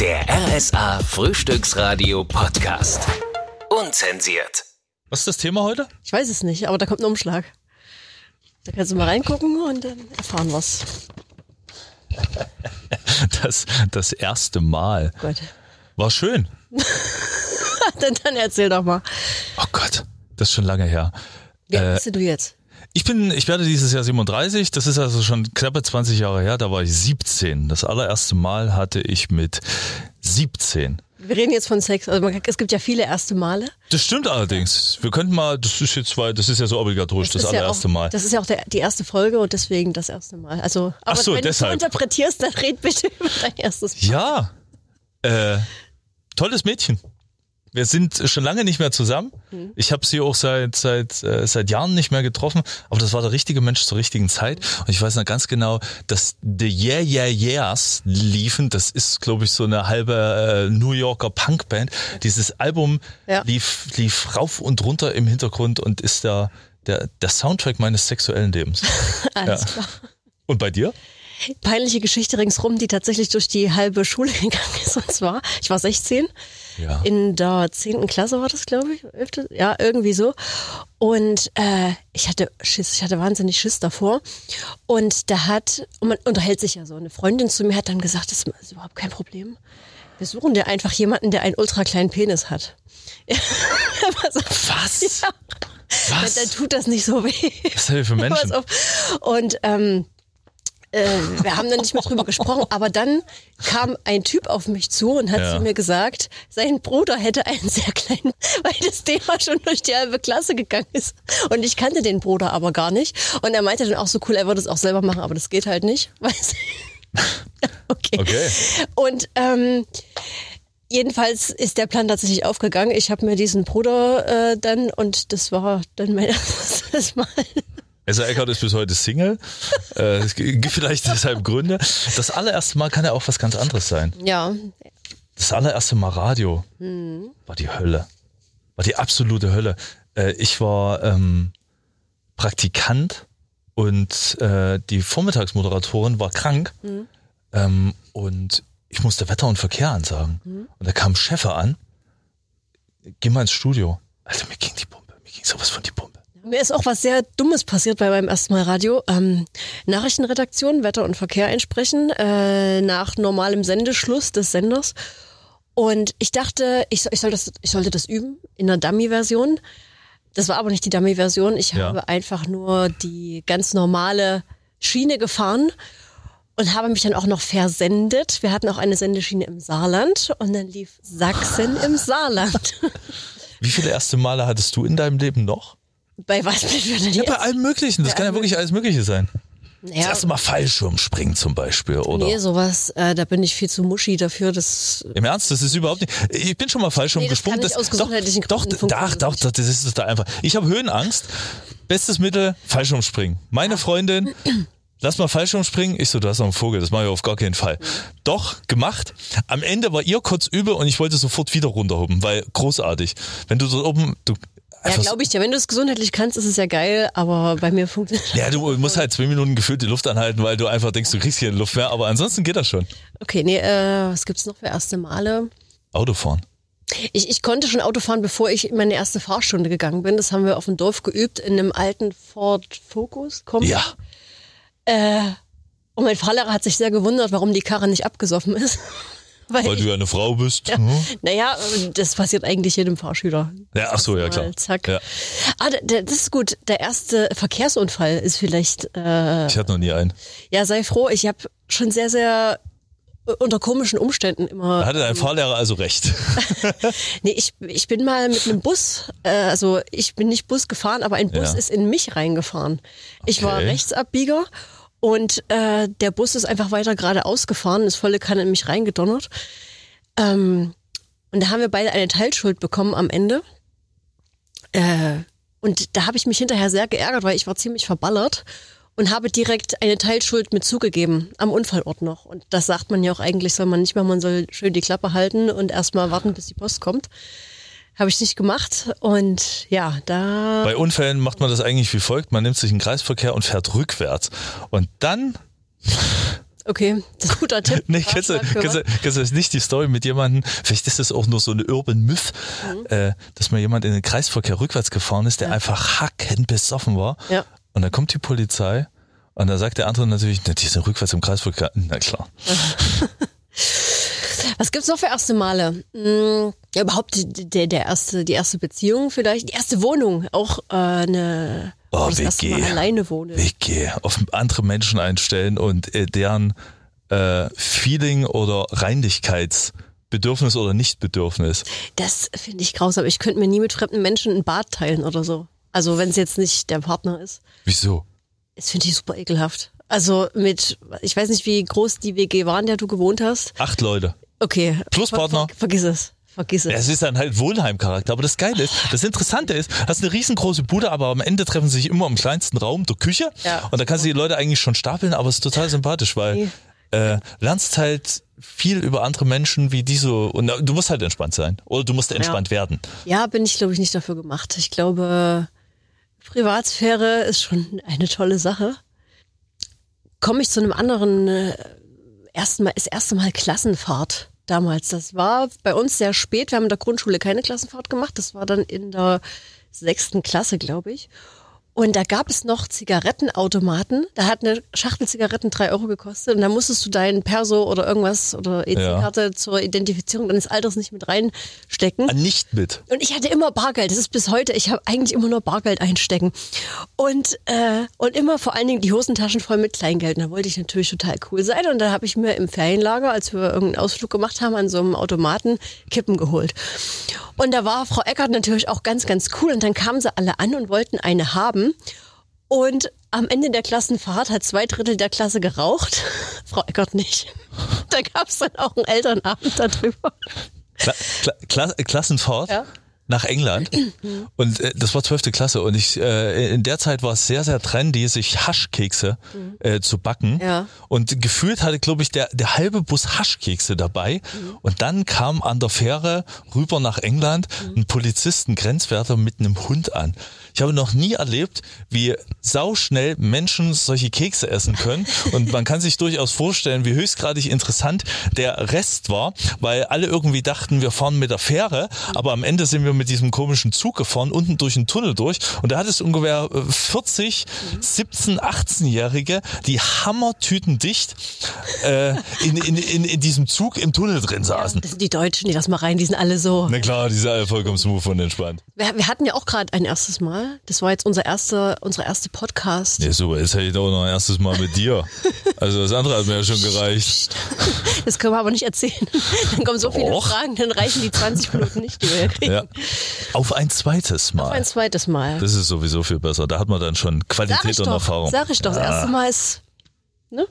Der RSA Frühstücksradio Podcast. Unzensiert. Was ist das Thema heute? Ich weiß es nicht, aber da kommt ein Umschlag. Da kannst du mal reingucken und dann erfahren wir's. Das, das erste Mal. Gut. War schön. dann, dann erzähl doch mal. Oh Gott, das ist schon lange her. Wer Äh, bist du jetzt? Ich bin, ich werde dieses Jahr 37. Das ist also schon knappe 20 Jahre her. Da war ich 17. Das allererste Mal hatte ich mit 17. Wir reden jetzt von Sex. Also man, es gibt ja viele erste Male. Das stimmt allerdings. Wir könnten mal, das ist jetzt, weil das ist ja so obligatorisch, das, ja allererste auch, Mal. Das ist ja auch der, die erste Folge und deswegen das erste Mal. Also, aber so, wenn deshalb. du so interpretierst, dann red bitte über dein erstes Mal. Ja, äh, tolles Mädchen. Wir sind schon lange nicht mehr zusammen. Mhm. Ich habe sie auch seit seit äh, seit Jahren nicht mehr getroffen, aber das war der richtige Mensch zur richtigen Zeit. Und ich weiß noch ganz genau, dass The Yeah Yeah Yeahs liefen. Das ist, glaube ich, so eine halbe äh, New Yorker Punkband. Dieses Album Ja. lief lief rauf und runter im Hintergrund und ist der der der Soundtrack meines sexuellen Lebens. Alles Ja. klar. Und bei dir? Peinliche Geschichte ringsrum, die tatsächlich durch die halbe Schule gegangen ist. Und zwar, ich war 16. Ja. In der zehnten Klasse war das, glaube ich. Ja, irgendwie so. Und äh, ich hatte Schiss, ich hatte wahnsinnig Schiss davor. Und da hat, und man unterhält sich ja so, eine Freundin zu mir hat dann gesagt, das ist überhaupt kein Problem. Wir suchen dir einfach jemanden, der einen ultra kleinen Penis hat. So, Was? Ja. Was? Dann tut das nicht so weh. Was für Menschen? Und ähm, äh, wir haben dann nicht mehr drüber gesprochen, aber dann kam ein Typ auf mich zu und hat Ja. zu mir gesagt, sein Bruder hätte einen sehr kleinen, weil das Thema schon durch die halbe Klasse gegangen ist. Und ich kannte den Bruder aber gar nicht. Und er meinte dann auch so cool, er würde es auch selber machen, aber das geht halt nicht. Weiß okay. Okay. Und ähm, jedenfalls ist der Plan tatsächlich aufgegangen. Ich habe mir diesen Bruder äh, dann und das war dann mein erstes Mal. Elsa Eckert ist bis heute Single. äh, es gibt vielleicht deshalb Gründe. Das allererste Mal kann ja auch was ganz anderes sein. Ja, Das allererste Mal Radio war die Hölle. War die absolute Hölle. Äh, ich war ähm, Praktikant und äh, die Vormittagsmoderatorin war krank. Ähm, und ich musste Wetter und Verkehr ansagen. Und da kam Cheffer an. Geh mal ins Studio. Alter, mir ging die Pumpe. Mir ging sowas von. Mir ist auch was sehr Dummes passiert bei meinem ersten Mal Radio. Ähm, Nachrichtenredaktion, Wetter und Verkehr einsprechen, äh, nach normalem Sendeschluss des Senders. Und ich dachte, ich, ich, soll das, ich sollte das üben in der Dummy-Version. Das war aber nicht die Dummy-Version. Ich Ja. habe einfach nur die ganz normale Schiene gefahren und habe mich dann auch noch versendet. Wir hatten auch eine Sendeschiene im Saarland und dann lief Sachsen im Saarland. Wie viele erste Male hattest du in deinem Leben noch? Bei was bin ich denn Ja, jetzt? bei allem Möglichen. Das Ja, kann ja wirklich alles Mögliche sein. Das erste Mal Fallschirmspringen zum Beispiel, oder? Nee, sowas, äh, da bin ich viel zu muschi dafür. Das Im Ernst, das ist überhaupt nicht. Ich bin schon mal Fallschirm Nee, das gesprungen. kann ich aus gesundheitlichen doch, Gründen doch, doch, funktioniert doch, das ist total einfach. Ich habe Höhenangst. Bestes Mittel, Fallschirmspringen. Meine Freundin, lass mal Fallschirmspringen. Ich so, du hast noch einen Vogel, das mache ich auf gar keinen Fall. Doch, gemacht. Am Ende war ihr kurz übel und ich wollte sofort wieder runterhuben, weil großartig. Wenn du dort oben, du, ja, glaube ich dir. Wenn du es gesundheitlich kannst, ist es ja geil, aber bei mir funktioniert ja, du musst halt zwei Minuten gefühlt die Luft anhalten, weil du einfach denkst, du kriegst hier Luft mehr, aber ansonsten geht das schon. Okay, nee, äh, was gibt's noch für erste Male? Autofahren. Ich, ich konnte schon Auto fahren, bevor ich in meine erste Fahrstunde gegangen bin. Das haben wir auf dem Dorf geübt, in einem alten Ford Focus. Kombi. Ja. Äh, und mein Fahrlehrer hat sich sehr gewundert, warum die Karre nicht abgesoffen ist. Weil, Weil du ja eine Frau bist. ja, Hm? naja, das passiert eigentlich jedem Fahrschüler. Ja, ach so, ja klar. Zack. Ja. Ah, das ist gut. Der erste Verkehrsunfall ist vielleicht äh, Ich hatte noch nie einen. Ja, sei froh. Ich habe schon sehr, sehr äh, unter komischen Umständen immer. Da hatte dein Fahrlehrer also recht. Nee, ich, ich bin mal mit einem Bus, äh, also ich bin nicht Bus gefahren, aber ein Bus Ja. ist in mich reingefahren. Ich war Okay. Rechtsabbieger und äh, der Bus ist einfach weiter geradeaus gefahren, ist volle Kanne in mich reingedonnert. Ähm, und da haben wir beide eine Teilschuld bekommen am Ende. Äh, und da habe ich mich hinterher sehr geärgert, weil ich war ziemlich verballert und habe direkt eine Teilschuld mit zugegeben, am Unfallort noch. Und das sagt man ja auch eigentlich, soll man nicht mehr, man soll schön die Klappe halten und erstmal warten, bis die Post kommt. Habe ich nicht gemacht und ja, da Bei Unfällen macht man das eigentlich wie folgt. Man nimmt sich einen Kreisverkehr und fährt rückwärts. Und dann Okay, das ist ein guter Tipp. Nee, kennst du, kennst, du, kennst du jetzt nicht die Story mit jemandem, vielleicht ist das auch nur so eine Urban Myth, Mhm. äh, dass mal jemand in den Kreisverkehr rückwärts gefahren ist, der einfach hackenbesoffen war. Ja. Und dann kommt die Polizei und dann sagt der andere natürlich, na, die sind rückwärts im Kreisverkehr. Na klar. Was gibt's noch für erste Male? Hm, ja, überhaupt die, der, der erste, die erste Beziehung vielleicht, die erste Wohnung, auch äh, eine Oh, das erste Mal WG. alleine wohnen. WG, auf andere Menschen einstellen und äh, deren äh, Feeling oder Reinlichkeitsbedürfnis oder Nichtbedürfnis. Das finde ich grausam. Ich könnte mir nie mit fremden Menschen ein Bad teilen oder so. Also wenn es jetzt nicht der Partner ist. Wieso? Das finde ich super ekelhaft. Also mit, ich weiß nicht, wie groß die WG war, in der du gewohnt hast. Acht Leute. Okay. Plus Ver- Partner. Ver, vergiss es. Vergiss es. Es ist dann halt Wohnheimcharakter. Aber das Geile ist, das Interessante ist, hast eine riesengroße Bude, aber am Ende treffen sie sich immer im kleinsten Raum, der Küche. Ja. Und da kannst du die Leute eigentlich schon stapeln, aber es ist total sympathisch, weil äh, lernst halt viel über andere Menschen, wie die so. Und du musst halt entspannt sein. Oder du musst entspannt werden. Ja, bin ich, glaube ich, nicht dafür gemacht. Ich glaube, Privatsphäre ist schon eine tolle Sache. Komme ich zu einem anderen, äh, ersten Mal, das erste Mal Klassenfahrt damals. Das war bei uns sehr spät. Wir haben in der Grundschule keine Klassenfahrt gemacht. Das war dann in der sechsten Klasse, glaube ich. Und da gab es noch Zigarettenautomaten. Da hat eine Schachtel Zigaretten drei Euro gekostet. Und da musstest du deinen Perso oder irgendwas oder EC-Karte zur Identifizierung deines Alters nicht mit reinstecken. Ah, nicht mit. Und ich hatte immer Bargeld. Das ist bis heute. Ich habe eigentlich immer nur Bargeld einstecken. Und, äh, und immer vor allen Dingen die Hosentaschen voll mit Kleingeld. Und da wollte ich natürlich total cool sein. Und da habe ich mir im Ferienlager, als wir irgendeinen Ausflug gemacht haben, an so einem Automaten Kippen geholt. Und da war Frau Eckert natürlich auch ganz, ganz cool. Und dann kamen sie alle an und wollten eine haben. Und am Ende der Klassenfahrt hat zwei Drittel der Klasse geraucht. Frau Eckert nicht. Da gab es dann auch einen Elternabend darüber. Kla Kla Kla Klassenfahrt Ja. Nach England. Und äh, das war zwölfte Klasse. Und ich äh, in der Zeit war es sehr, sehr trendy, sich Haschkekse äh, zu backen. Mhm. Ja. Und gefühlt hatte, glaube ich, der, der halbe Bus Haschkekse dabei. Mhm. Und dann kam an der Fähre rüber nach England Mhm. ein Polizisten, Grenzwärter mit einem Hund an. Ich habe noch nie erlebt, wie sauschnell Menschen solche Kekse essen können. Und man kann sich durchaus vorstellen, wie höchstgradig interessant der Rest war, weil alle irgendwie dachten, wir fahren mit der Fähre, aber am Ende sind wir mit diesem komischen Zug gefahren, unten durch einen Tunnel durch. Und da hat es ungefähr äh, 40, 17, 18-Jährige, die hammertütendicht äh, in, in, in, in diesem Zug im Tunnel drin saßen. Das sind die Deutschen, die das mal rein, die sind alle so. Na klar, die sind alle vollkommen smooth und entspannt. Wir, wir hatten ja auch gerade ein erstes Mal. Das war jetzt unser erster, unsere erste Podcast. Ja, super, jetzt hätte ich doch noch ein erstes Mal mit dir. Also das andere hat mir ja schon gereicht. Das können wir aber nicht erzählen. Dann kommen so viele Doch. Fragen, dann reichen die 20 Minuten nicht, die wir hier kriegen. Ja. Auf ein zweites Mal. Ein zweites Mal. Das ist sowieso viel besser. Da hat man dann schon Qualität und doch. Erfahrung. Sag ich doch. Das Ja. erste Mal ist, ne?